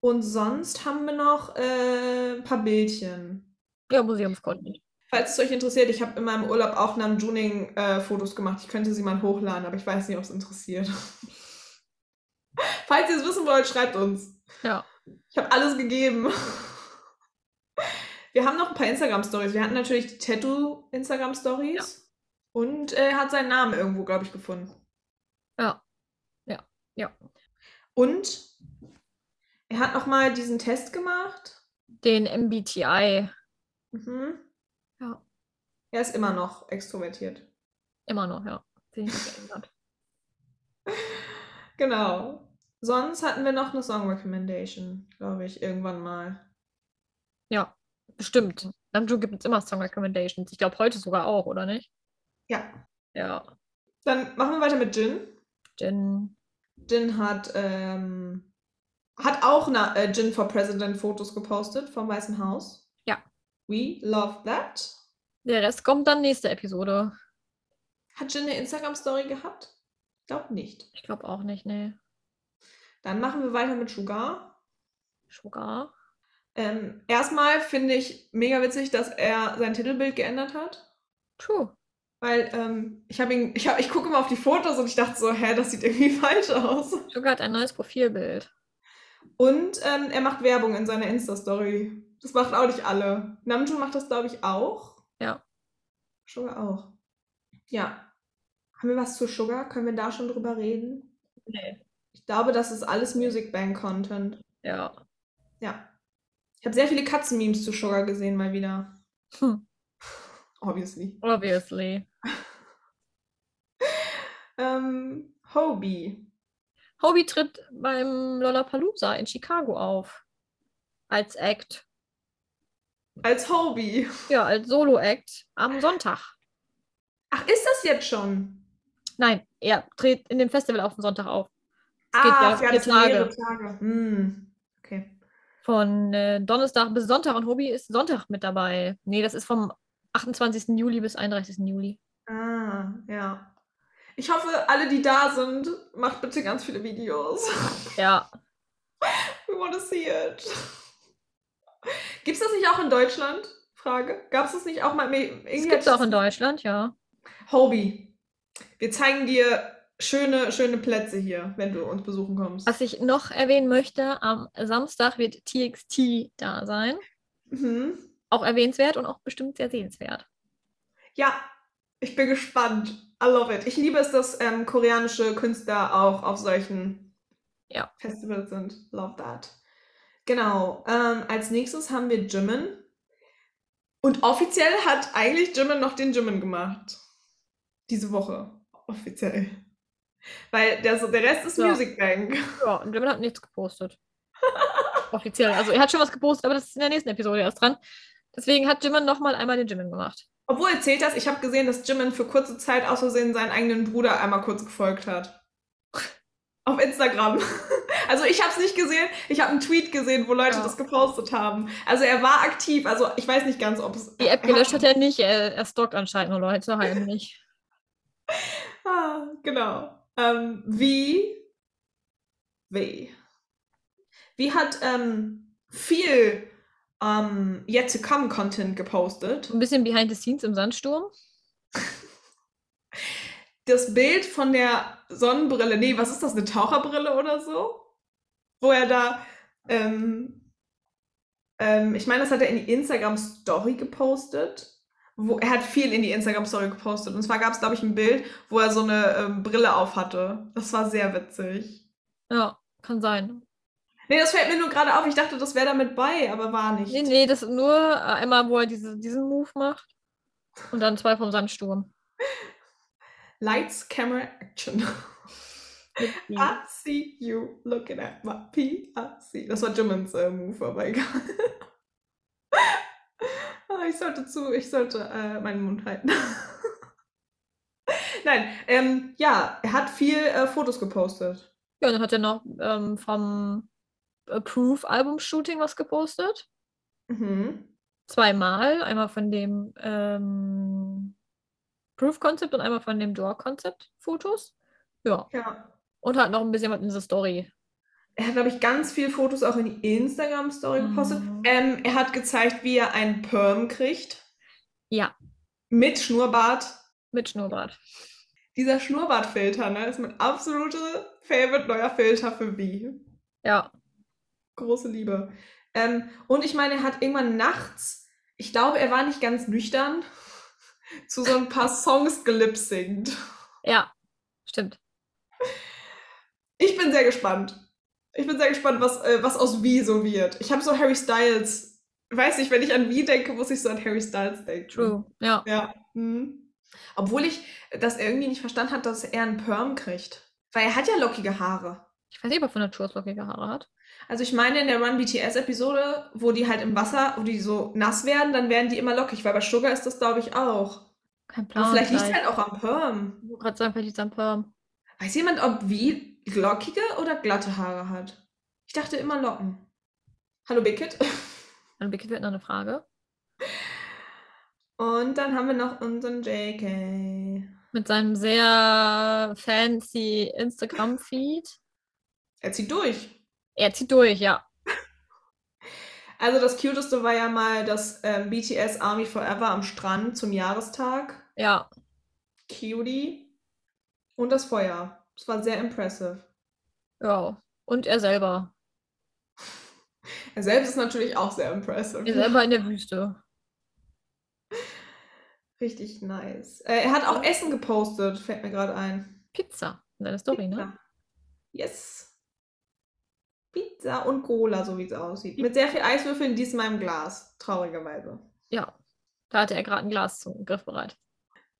Und sonst haben wir noch äh, ein paar Bildchen. Ja, Museumscontent. Falls es euch interessiert, ich habe in meinem Urlaub auch Namjooning-Fotos gemacht. Ich könnte sie mal hochladen, aber ich weiß nicht, ob es interessiert. [laughs] Falls ihr es wissen wollt, schreibt uns. Ja. Ich habe alles gegeben. Wir haben noch ein paar Instagram-Stories. Wir hatten natürlich die Tattoo-Instagram-Stories. Und er hat seinen Namen irgendwo, glaube ich, gefunden. Ja. Ja. Und er hat noch mal diesen Test gemacht. Den MBTI. Mhm. Ja. Er ist immer noch extrovertiert. Immer noch, ja. Den nicht geändert. [laughs] Genau. Sonst hatten wir noch eine Song Recommendation, glaube ich, irgendwann mal. Ja, bestimmt. Namjoon gibt es immer Song Recommendations. Ich glaube heute sogar auch, oder nicht? Ja. Ja. Dann machen wir weiter mit Jin. Jin. Jin hat, ähm, hat auch na, äh, Jin for President Fotos gepostet vom Weißen Haus. Ja. We love that. Der Rest kommt dann nächste Episode. Hat Jin eine Instagram-Story gehabt? Ich glaube nicht. Ich glaube auch nicht, nee. Dann machen wir weiter mit Sugar. Sugar. Ähm, erstmal finde ich mega witzig, dass er sein Titelbild geändert hat. True. Weil ähm, ich habe ihn, ich, hab, ich gucke immer auf die Fotos und ich dachte so, hä, das sieht irgendwie [laughs] falsch aus. Sugar hat ein neues Profilbild. Und ähm, er macht Werbung in seiner Insta-Story. Das macht auch nicht alle. Namjoon macht das, glaube ich, auch. Ja. Sugar auch. Ja. Haben wir was zu Sugar? Können wir da schon drüber reden? Nee. Ich glaube, das ist alles Music Bank Content. Ja. Ja. Ich habe sehr viele Katzen-Memes zu Sugar gesehen, mal wieder. Hm. Obviously. Obviously. Ähm, Hobie. Hobie tritt beim Lollapalooza in Chicago auf. Als Act. Als Hobie. Ja, als Solo-Act am Sonntag. Ach, ist das jetzt schon? Nein, er tritt in dem Festival auf den Sonntag auf. Es ah, geht ja ja, vier mehrere Tage. Tage. Hm. Okay. Von äh, Donnerstag bis Sonntag und Hobie ist Sonntag mit dabei. Nee, das ist vom 28. Juli bis 31. Juli. Ah, ja. Ich hoffe, alle, die da sind, macht bitte ganz viele Videos. Ja, [laughs] We want to see it. Gibt es das nicht auch in Deutschland? Frage. Gab es das nicht auch mal? Das irgendwie gibt es auch in Deutschland, ja. Hobie. Wir zeigen dir schöne, schöne Plätze hier, wenn du uns besuchen kommst. Was ich noch erwähnen möchte, am Samstag wird TXT da sein. Mhm. Auch erwähnenswert und auch bestimmt sehr sehenswert. Ja, ich bin gespannt. I love it. Ich liebe es, dass ähm, koreanische Künstler auch auf solchen Ja. Festivals sind. Love that. Genau. Ähm, als nächstes haben wir Jimin. Und offiziell hat eigentlich Jimin noch den Jimin gemacht. Diese Woche. Offiziell. Weil der, der Rest ist Ja. Music Bank. Ja, und Jimin hat nichts gepostet. [laughs] Offiziell. Also er hat schon was gepostet, aber das ist in der nächsten Episode erst dran. Deswegen hat Jimin nochmal einmal den Jimin gemacht. Obwohl, zählt das? Ich habe gesehen, dass Jimin für kurze Zeit aus Versehen seinen eigenen Bruder einmal kurz gefolgt hat. Auf Instagram. [laughs] Also ich habe es nicht gesehen. Ich habe einen Tweet gesehen, wo Leute Ja. das gepostet haben. Also er war aktiv. Also ich weiß nicht ganz, ob es... Die App gelöscht hat er nicht, er, er stalkt anscheinend nur Leute heimlich. [laughs] [laughs] Ah, genau. Ähm, wie... Wie? Wie hat ähm, viel ähm, Yet to Come Content gepostet. Ein bisschen behind the scenes im Sandsturm. Das Bild von der Sonnenbrille, nee, was ist das, eine Taucherbrille oder so? wo er da, ähm, ähm, ich meine, das hat er in die Instagram-Story gepostet. Wo, er hat viel in die Instagram-Story gepostet. Und zwar gab es, glaube ich, ein Bild, wo er so eine ähm, Brille auf hatte. Das war sehr witzig. Ja, kann sein. Nee, das fällt mir nur gerade auf. Ich dachte, das wäre damit bei, aber war nicht. Nee, nee, das ist nur äh, einmal, wo er diese, diesen Move macht. Und dann zwei vom Sandsturm. Lights, Camera, Action. I see you looking at my PRC. Das war Jimmins äh, Move, aber egal. [laughs] Ah, ich sollte zu, ich sollte äh, meinen Mund halten. [laughs] Nein, ähm, ja, er hat viel äh, Fotos gepostet. Ja, und dann hat er noch ähm, vom Proof-Album-Shooting was gepostet. Mhm. Zweimal. Einmal von dem ähm, Proof-Konzept und einmal von dem Door-Konzept-Fotos. Ja. Ja. Und hat noch ein bisschen was in dieser Story. Er hat, glaube ich, ganz viele Fotos auch in die Instagram-Story gepostet. Mhm. Ähm, er hat gezeigt, wie er einen Perm kriegt. Ja, Mit Schnurrbart. mit Schnurrbart. Dieser Schnurrbartfilter, ne, ist mein absolute Favorite neuer Filter für wie. Ja, Große Liebe. Ähm, und ich meine, er hat irgendwann nachts, ich glaube, er war nicht ganz nüchtern, [laughs] zu so ein paar Songs gelipsingt. ja, stimmt. Ich bin sehr gespannt. Ich bin sehr gespannt, was, äh, was aus Wie so wird. Ich habe so Harry Styles. Weiß nicht, wenn ich an Wie denke, muss ich so an Harry Styles denken. True. Ja. Ja. Mhm. Obwohl ich das irgendwie nicht verstanden hat, dass er einen Perm kriegt. Weil er hat ja lockige Haare. Ich weiß nicht, ob er von Natur aus lockige Haare hat. Also ich meine in der Run BTS Episode, wo die halt im Wasser, wo die so nass werden, dann werden die immer lockig, weil bei Sugar ist das glaube ich auch. Kein Aber Plan. vielleicht liegt es halt auch am Perm. Ich wollte gerade sagen, vielleicht liegt es am Perm. Weiß jemand, ob wie lockige oder glatte Haare hat? Ich dachte immer Locken. Hallo Bickett. Dann Bickett wird noch eine Frage. Und dann haben wir noch unseren JK. Mit seinem sehr fancy Instagram-Feed. Er zieht durch. Er zieht durch, ja. Also das Cuteste war ja mal das ähm, BTS Army Forever am Strand zum Jahrestag. Ja, Cutie. Und das Feuer. Das war sehr impressive. ja. Und er selber. Er selbst ist natürlich auch sehr impressive. Er selber in der Wüste. Richtig nice. Äh, er hat auch Essen gepostet, fällt mir gerade ein. Pizza. In seiner Story, ne? Pizza. Yes. Pizza und Cola, so wie es aussieht. Mit sehr viel Eiswürfeln, diesmal im Glas. Traurigerweise. Ja. Da hatte er gerade ein Glas zum griffbereit.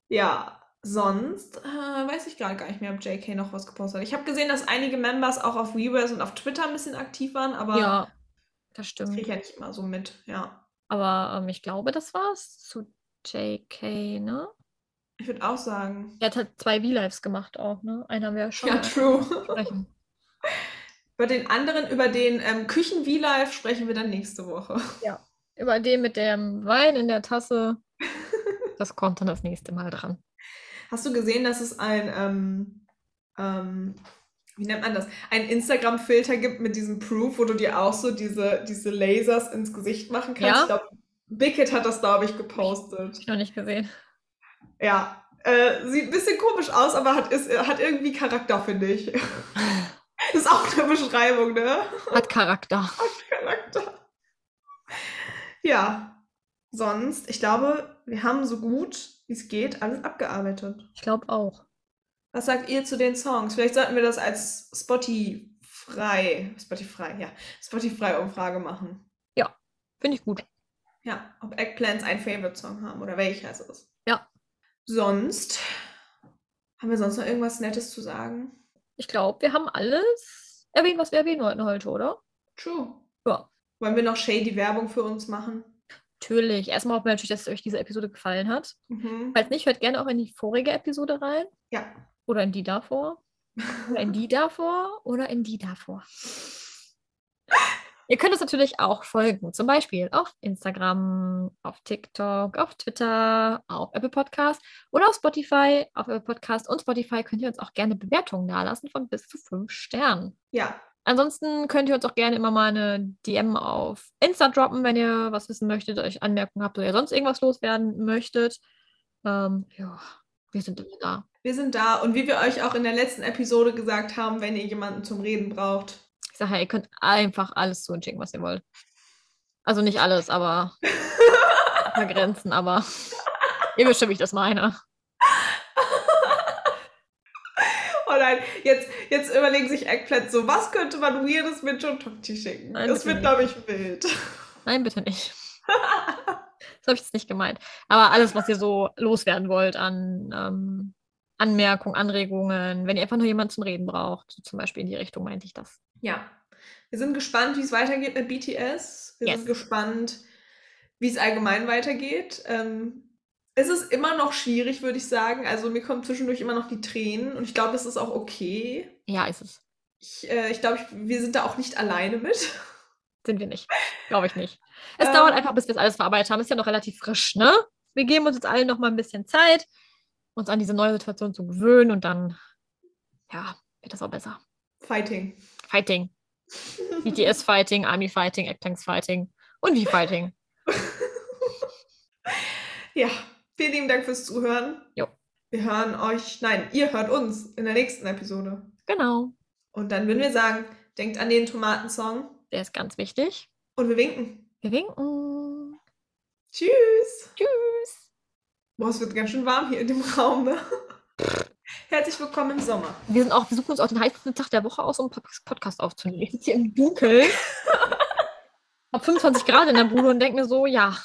Ja, sonst äh, weiß ich gerade gar nicht mehr, ob JK noch was gepostet hat. Ich habe gesehen, dass einige Members auch auf Weverse und auf Twitter ein bisschen aktiv waren, aber Ja, das stimmt. kriege ich ja nicht immer so mit. Ja. Aber ähm, ich glaube, das war's zu JK, ne? Ich würde auch sagen. Er hat halt zwei V-Lives gemacht auch, ne? Einen haben wir ja schon Ja, mal true. [laughs] Über den anderen, über den ähm, Küchen-V-Live sprechen wir dann nächste Woche. Über den mit dem Wein in der Tasse. [laughs] Das kommt dann das nächste Mal dran. Hast du gesehen, dass es ein, ähm, ähm, wie nennt man das? Ein Instagram-Filter gibt mit diesem Proof, wo du dir auch so diese, diese Lasers ins Gesicht machen kannst? Ja. Ich glaube, Bickett hat das, glaube ich, gepostet. Ich noch nicht gesehen. Ja. Äh, sieht ein bisschen komisch aus, aber hat, ist, hat irgendwie Charakter, finde ich. [laughs] [laughs] ist auch eine Beschreibung, ne? Hat Charakter. [laughs] Charakter. Ja. Sonst, ich glaube, wir haben so gut wie es geht alles abgearbeitet. Ich glaube auch. Was sagt ihr zu den Songs? Vielleicht sollten wir das als Spotify, Spotify, ja, Spotify-Umfrage machen. Finde ich gut. Ja, ob Eggplants einen Favorite-Song haben oder welcher es ist. Ja. Sonst, haben wir sonst noch irgendwas Nettes zu sagen? Ich glaube, wir haben alles erwähnt, was wir erwähnen wollten heute, oder? True. Ja. Wollen wir noch shady Werbung für uns machen? Natürlich. Erstmal hoffen wir natürlich, dass euch diese Episode gefallen hat. Mhm. Falls nicht, hört gerne auch in die vorige Episode rein. Ja. Oder in die davor. Oder in die [laughs] davor. Oder in die davor. Ihr könnt uns natürlich auch folgen. Zum Beispiel auf Instagram, auf TikTok, auf Twitter, auf Apple Podcast oder auf Spotify. Auf Apple Podcast und Spotify könnt ihr uns auch gerne Bewertungen dalassen von bis zu fünf Sternen. Ja. Ansonsten könnt ihr uns auch gerne immer mal eine DM auf Insta droppen, wenn ihr was wissen möchtet, euch Anmerkungen habt oder ihr sonst irgendwas loswerden möchtet. Ähm, ja, wir sind immer da. Wir sind da und wie wir euch auch in der letzten Episode gesagt haben, wenn ihr jemanden zum Reden braucht, sage, ihr könnt einfach alles zu uns schicken, was ihr wollt. Also nicht alles, aber [laughs] ein paar Grenzen, aber ihr wisst schon, wie ich das meine. Oh nein, jetzt, jetzt überlegen sich Eggplant so, was könnte man Weirdes mit John Tokti schicken? Nein, das wird, glaube ich, wild. Nein, bitte nicht. [laughs] das habe ich jetzt nicht gemeint. Aber alles, was ihr so loswerden wollt an ähm, Anmerkungen, Anregungen, wenn ihr einfach nur jemanden zum Reden braucht, so zum Beispiel in die Richtung meinte ich das. Ja. Wir sind gespannt, wie es weitergeht mit BTS. Wir Yes. sind gespannt, wie es allgemein weitergeht. Ähm, es ist immer noch schwierig, würde ich sagen. Also mir kommen zwischendurch immer noch die Tränen und ich glaube, das ist auch okay. Ja, ist es. Ich, äh, ich glaube, wir sind da auch nicht alleine mit. [laughs] Sind wir nicht. Glaube ich nicht. Es Ähm. dauert einfach, bis wir es alles verarbeitet haben. Ist ja noch relativ frisch, ne? Wir geben uns jetzt allen noch mal ein bisschen Zeit, uns an diese neue Situation zu gewöhnen und dann, ja, wird das auch besser. Fighting. Fighting. BTS Fighting, Army Fighting, Actanks Fighting und wie Fighting. [laughs] Ja, vielen lieben Dank fürs Zuhören. Jo. Wir hören euch, nein, ihr hört uns in der nächsten Episode. Genau. Und dann würden wir sagen, denkt an den Tomatensong Der ist ganz wichtig. und wir winken. Wir winken. Tschüss. Tschüss. Boah, es wird ganz schön warm hier in dem Raum, ne? Herzlich willkommen im Sommer. Wir sind auch, wir suchen uns auch den heißesten Tag der Woche aus, um einen Podcast aufzunehmen. Ich sitze hier im Dunkeln. [laughs] Hab 25 Grad in der Bude und denke mir so, ja,